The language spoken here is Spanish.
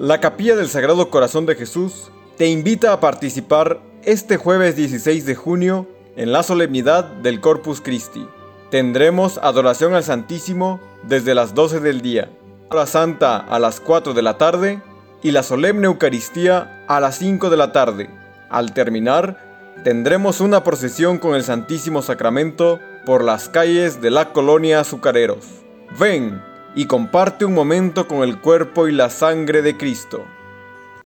La Capilla del Sagrado Corazón de Jesús te invita a participar este jueves 16 de junio en la solemnidad del Corpus Christi. Tendremos adoración al Santísimo desde las 12 del día, la Santa a las 4 de la tarde y la solemne Eucaristía a las 5 de la tarde. Al terminar, tendremos una procesión con el Santísimo Sacramento por las calles de la colonia Azucareros. Ven y comparte un momento con el cuerpo y la sangre de Cristo.